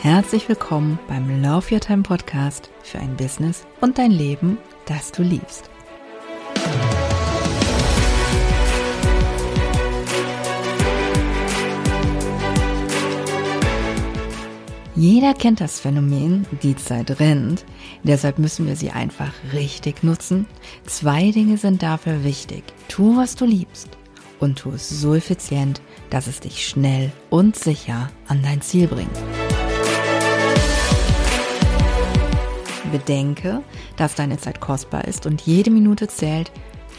Herzlich willkommen beim Love Your Time Podcast für ein Business und dein Leben, das du liebst. Jeder kennt das Phänomen, die Zeit rennt, deshalb müssen wir sie einfach richtig nutzen. Zwei Dinge sind dafür wichtig. Tu, was du liebst und tu es so effizient, dass es dich schnell und sicher an dein Ziel bringt. Bedenke, dass deine Zeit kostbar ist und jede Minute zählt.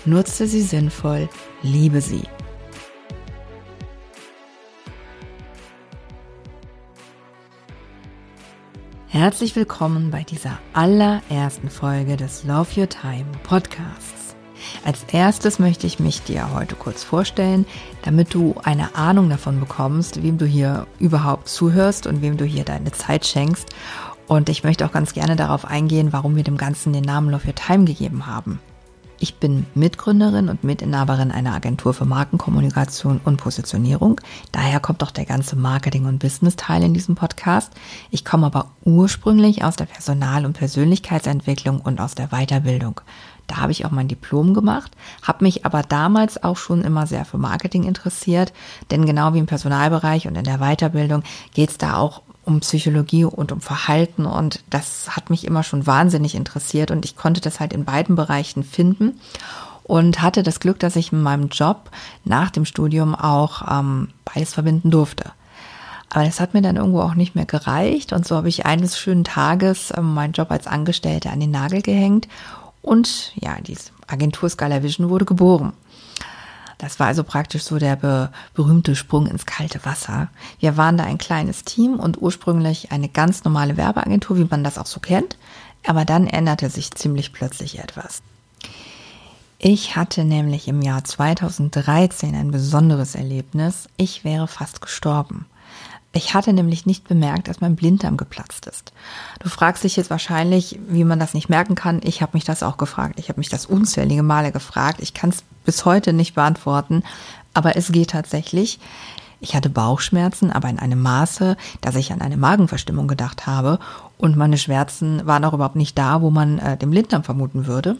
Nutze sie sinnvoll, liebe sie. Herzlich willkommen bei dieser allerersten Folge des Love Your Time Podcasts. Als erstes möchte ich mich dir heute kurz vorstellen, damit du eine Ahnung davon bekommst, wem du hier überhaupt zuhörst und wem du hier deine Zeit schenkst. Und ich möchte auch ganz gerne darauf eingehen, warum wir dem Ganzen den Namen Love Your Time gegeben haben. Ich bin Mitgründerin und Mitinhaberin einer Agentur für Markenkommunikation und Positionierung. Daher kommt auch der ganze Marketing- und Business-Teil in diesem Podcast. Ich komme aber ursprünglich aus der Personal- und Persönlichkeitsentwicklung und aus der Weiterbildung. Da habe ich auch mein Diplom gemacht, habe mich aber damals auch schon immer sehr für Marketing interessiert, denn genau wie im Personalbereich und in der Weiterbildung geht es da auch um Psychologie und um Verhalten und das hat mich immer schon wahnsinnig interessiert und ich konnte das halt in beiden Bereichen finden und hatte das Glück, dass ich in meinem Job nach dem Studium auch ähm, beides verbinden durfte. Aber das hat mir dann irgendwo auch nicht mehr gereicht und so habe ich eines schönen Tages ähm, meinen Job als Angestellte an den Nagel gehängt und ja, diese Agentur Scala Vision wurde geboren. Das war also praktisch so der be berühmte Sprung ins kalte Wasser. Wir waren da ein kleines Team und ursprünglich eine ganz normale Werbeagentur, wie man das auch so kennt. Aber dann änderte sich ziemlich plötzlich etwas. Ich hatte nämlich im Jahr 2013 ein besonderes Erlebnis. Ich wäre fast gestorben. Ich hatte nämlich nicht bemerkt, dass mein Blinddarm geplatzt ist. Du fragst dich jetzt wahrscheinlich, wie man das nicht merken kann. Ich habe mich das auch gefragt. Ich habe mich das unzählige Male gefragt. Ich kann es bis heute nicht beantworten, aber es geht tatsächlich. Ich hatte Bauchschmerzen, aber in einem Maße, dass ich an eine Magenverstimmung gedacht habe und meine Schmerzen waren auch überhaupt nicht da, wo man äh, den Blinddarm vermuten würde.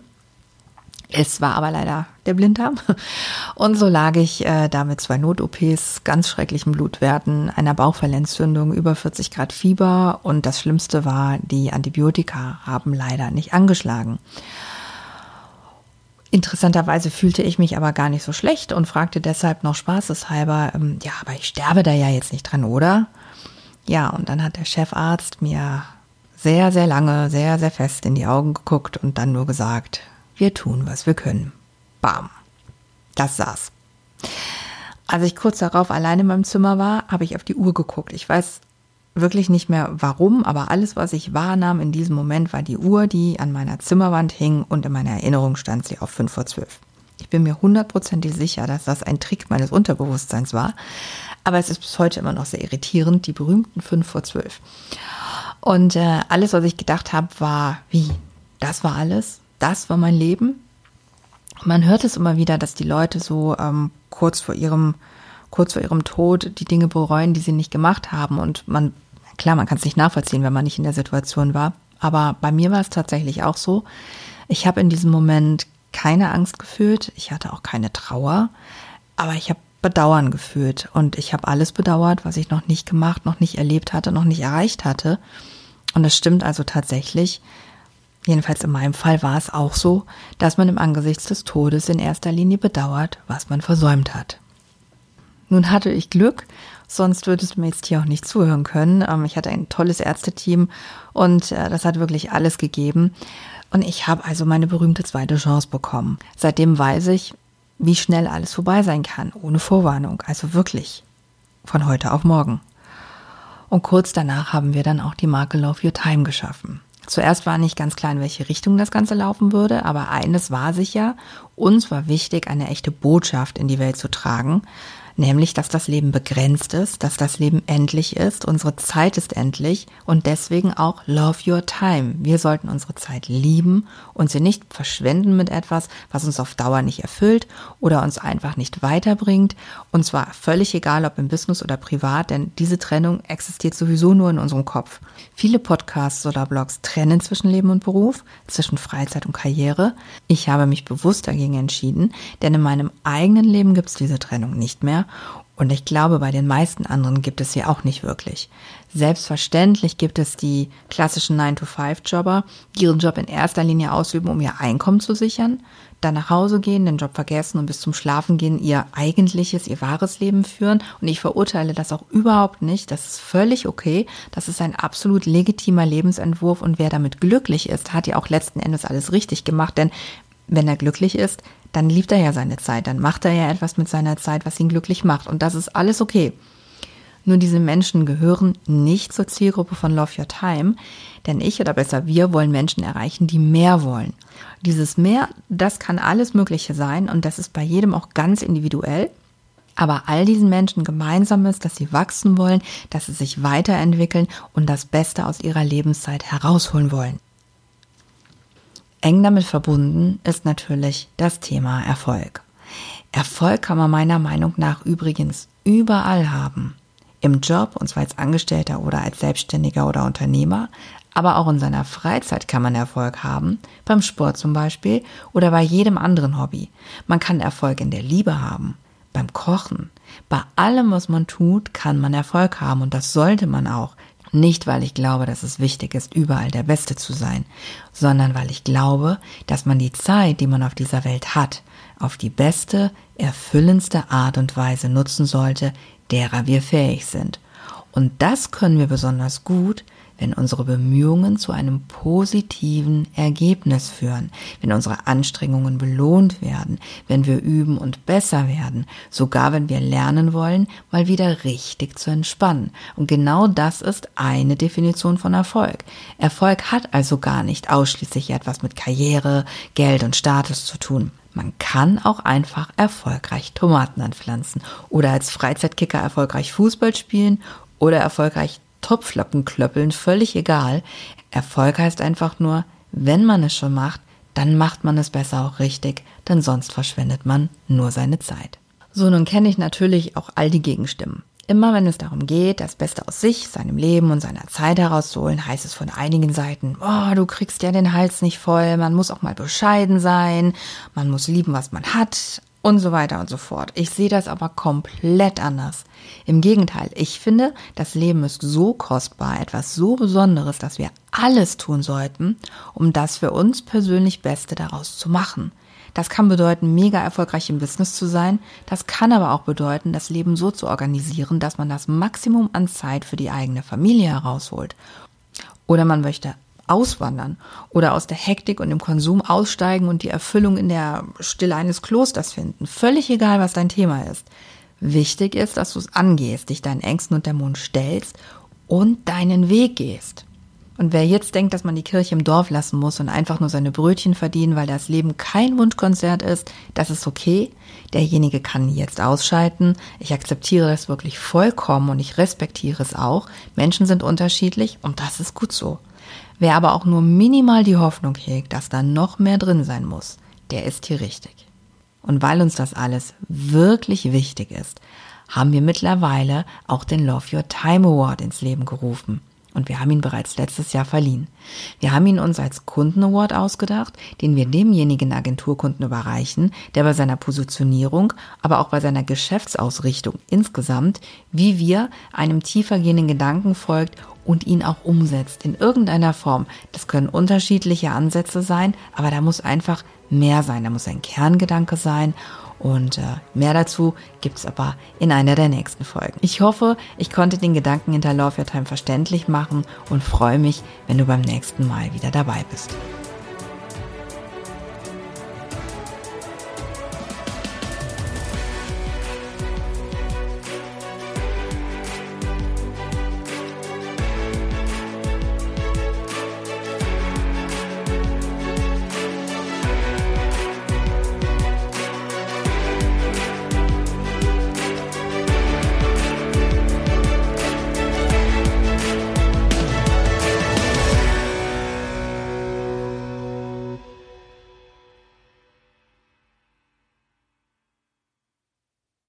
Es war aber leider der Blinddarm. Und so lag ich äh, da mit zwei Not-OPs, ganz schrecklichen Blutwerten, einer Bauchfellentzündung, über 40 Grad Fieber und das Schlimmste war, die Antibiotika haben leider nicht angeschlagen. Interessanterweise fühlte ich mich aber gar nicht so schlecht und fragte deshalb noch spaßeshalber, ähm, ja, aber ich sterbe da ja jetzt nicht dran, oder? Ja, und dann hat der Chefarzt mir sehr, sehr lange, sehr, sehr fest in die Augen geguckt und dann nur gesagt, wir tun, was wir können. Bam. Das saß. Als ich kurz darauf allein in meinem Zimmer war, habe ich auf die Uhr geguckt. Ich weiß wirklich nicht mehr warum, aber alles, was ich wahrnahm in diesem Moment, war die Uhr, die an meiner Zimmerwand hing und in meiner Erinnerung stand sie auf fünf vor zwölf. Ich bin mir hundertprozentig sicher, dass das ein Trick meines Unterbewusstseins war, aber es ist bis heute immer noch sehr irritierend, die berühmten fünf vor zwölf. Und äh, alles, was ich gedacht habe, war, wie, das war alles? Das war mein Leben. Man hört es immer wieder, dass die Leute so ähm, kurz vor ihrem kurz vor ihrem Tod die Dinge bereuen, die sie nicht gemacht haben. Und man, klar, man kann es nicht nachvollziehen, wenn man nicht in der Situation war. Aber bei mir war es tatsächlich auch so. Ich habe in diesem Moment keine Angst gefühlt. Ich hatte auch keine Trauer. Aber ich habe Bedauern gefühlt. Und ich habe alles bedauert, was ich noch nicht gemacht, noch nicht erlebt hatte, noch nicht erreicht hatte. Und es stimmt also tatsächlich. Jedenfalls in meinem Fall war es auch so, dass man im Angesicht des Todes in erster Linie bedauert, was man versäumt hat. Nun hatte ich Glück, sonst würdest du mir jetzt hier auch nicht zuhören können. Ähm, ich hatte ein tolles Ärzteteam und äh, das hat wirklich alles gegeben. Und ich habe also meine berühmte zweite Chance bekommen. Seitdem weiß ich, wie schnell alles vorbei sein kann, ohne Vorwarnung. Also wirklich von heute auf morgen. Und kurz danach haben wir dann auch die Marke Love Your Time geschaffen. Zuerst war nicht ganz klar, in welche Richtung das Ganze laufen würde, aber eines war sicher, uns war wichtig, eine echte Botschaft in die Welt zu tragen. Nämlich dass das Leben begrenzt ist, dass das Leben endlich ist, unsere Zeit ist endlich und deswegen auch Love Your Time. Wir sollten unsere Zeit lieben und sie nicht verschwenden mit etwas, was uns auf Dauer nicht erfüllt oder uns einfach nicht weiterbringt. Und zwar völlig egal, ob im Business oder privat, denn diese Trennung existiert sowieso nur in unserem Kopf. Viele Podcasts oder Blogs trennen zwischen Leben und Beruf, zwischen Freizeit und Karriere. Ich habe mich bewusst dagegen entschieden, denn in meinem eigenen Leben gibt es diese Trennung nicht mehr und ich glaube, bei den meisten anderen gibt es sie auch nicht wirklich. Selbstverständlich gibt es die klassischen 9-to-5-Jobber, die ihren Job in erster Linie ausüben, um ihr Einkommen zu sichern, dann nach Hause gehen, den Job vergessen und bis zum Schlafen gehen ihr eigentliches, ihr wahres Leben führen. Und ich verurteile das auch überhaupt nicht. Das ist völlig okay. Das ist ein absolut legitimer Lebensentwurf und wer damit glücklich ist, hat ja auch letzten Endes alles richtig gemacht. Denn wenn er glücklich ist, dann liebt er ja seine Zeit, dann macht er ja etwas mit seiner Zeit, was ihn glücklich macht. Und das ist alles okay. Nur diese Menschen gehören nicht zur Zielgruppe von Love Your Time, denn ich oder besser wir wollen Menschen erreichen, die mehr wollen. Dieses mehr, das kann alles Mögliche sein und das ist bei jedem auch ganz individuell. Aber all diesen Menschen gemeinsam ist, dass sie wachsen wollen, dass sie sich weiterentwickeln und das Beste aus ihrer Lebenszeit herausholen wollen. Eng damit verbunden ist natürlich das Thema Erfolg. Erfolg kann man meiner Meinung nach übrigens überall haben. Im Job, und zwar als Angestellter oder als Selbstständiger oder Unternehmer, aber auch in seiner Freizeit kann man Erfolg haben, beim Sport zum Beispiel oder bei jedem anderen Hobby. Man kann Erfolg in der Liebe haben, beim Kochen. Bei allem, was man tut, kann man Erfolg haben und das sollte man auch, nicht, weil ich glaube, dass es wichtig ist, überall der Beste zu sein, sondern weil ich glaube, dass man die Zeit, die man auf dieser Welt hat, auf die beste, erfüllendste Art und Weise nutzen sollte, derer wir fähig sind. Und das können wir besonders gut, wenn unsere Bemühungen zu einem positiven Ergebnis führen, wenn unsere Anstrengungen belohnt werden, wenn wir üben und besser werden, sogar wenn wir lernen wollen, mal wieder richtig zu entspannen. Und genau das ist eine Definition von Erfolg. Erfolg hat also gar nicht ausschließlich etwas mit Karriere, Geld und Status zu tun. Man kann auch einfach erfolgreich Tomaten anpflanzen oder als Freizeitkicker erfolgreich Fußball spielen oder erfolgreich Topflappen klöppeln, völlig egal. Erfolg heißt einfach nur, wenn man es schon macht, dann macht man es besser auch richtig, denn sonst verschwendet man nur seine Zeit. So, nun kenne ich natürlich auch all die Gegenstimmen. Immer wenn es darum geht, das Beste aus sich, seinem Leben und seiner Zeit herauszuholen, heißt es von einigen Seiten, oh, du kriegst ja den Hals nicht voll, man muss auch mal bescheiden sein, man muss lieben, was man hat, und so weiter und so fort. Ich sehe das aber komplett anders. Im Gegenteil, ich finde, das Leben ist so kostbar, etwas so Besonderes, dass wir alles tun sollten, um das für uns persönlich Beste daraus zu machen. Das kann bedeuten, mega erfolgreich im Business zu sein. Das kann aber auch bedeuten, das Leben so zu organisieren, dass man das Maximum an Zeit für die eigene Familie herausholt. Oder man möchte auswandern oder aus der Hektik und dem Konsum aussteigen und die Erfüllung in der Stille eines Klosters finden. Völlig egal, was dein Thema ist. Wichtig ist, dass du es angehst, dich deinen Ängsten und Dämonen stellst und deinen Weg gehst. Und wer jetzt denkt, dass man die Kirche im Dorf lassen muss und einfach nur seine Brötchen verdienen, weil das Leben kein Wunschkonzert ist, das ist okay. Derjenige kann jetzt ausschalten. Ich akzeptiere das wirklich vollkommen und ich respektiere es auch. Menschen sind unterschiedlich und das ist gut so. Wer aber auch nur minimal die Hoffnung hegt, dass da noch mehr drin sein muss, der ist hier richtig. Und weil uns das alles wirklich wichtig ist, haben wir mittlerweile auch den Love Your Time Award ins Leben gerufen. Und wir haben ihn bereits letztes Jahr verliehen. Wir haben ihn uns als Kunden-Award ausgedacht, den wir demjenigen Agenturkunden überreichen, der bei seiner Positionierung, aber auch bei seiner Geschäftsausrichtung insgesamt, wie wir einem tiefergehenden Gedanken folgt und ihn auch umsetzt in irgendeiner Form. Das können unterschiedliche Ansätze sein, aber da muss einfach mehr sein. Da muss ein Kerngedanke sein. Und äh, mehr dazu gibt's aber in einer der nächsten Folgen. Ich hoffe, ich konnte den Gedanken hinter Love Your Time verständlich machen und freue mich, wenn du beim nächsten Mal wieder dabei bist.